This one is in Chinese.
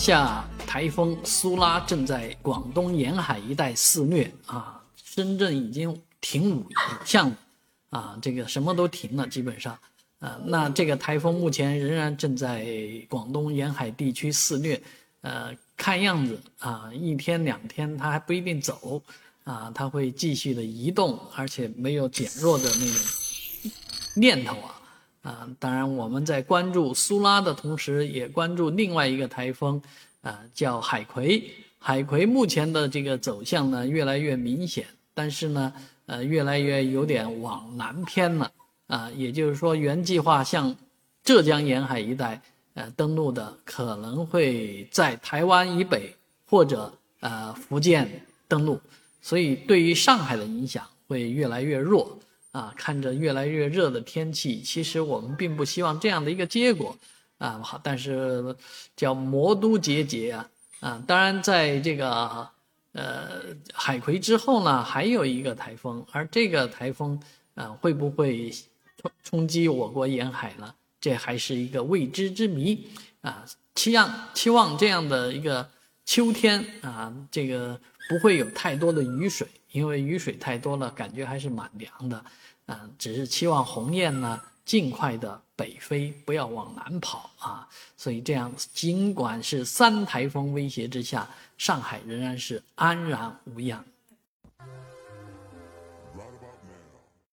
下台风苏拉正在广东沿海一带肆虐啊，深圳已经停舞影像啊，这个什么都停了，基本上啊，那这个台风目前仍然正在广东沿海地区肆虐，呃，看样子啊，一天两天它还不一定走啊，它会继续的移动，而且没有减弱的那种念头啊。啊，当然，我们在关注苏拉的同时，也关注另外一个台风，啊，叫海葵。海葵目前的这个走向呢，越来越明显，但是呢，呃，越来越有点往南偏了。啊，也就是说，原计划向浙江沿海一带呃登陆的，可能会在台湾以北或者呃福建登陆，所以对于上海的影响会越来越弱。啊，看着越来越热的天气，其实我们并不希望这样的一个结果，啊，好，但是叫魔都节节啊，啊，当然在这个呃海葵之后呢，还有一个台风，而这个台风啊会不会冲冲击我国沿海呢？这还是一个未知之谜啊，期望期望这样的一个秋天啊，这个不会有太多的雨水。因为雨水太多了，感觉还是蛮凉的，啊，只是期望鸿雁呢尽快的北飞，不要往南跑啊。所以这样，尽管是三台风威胁之下，上海仍然是安然无恙。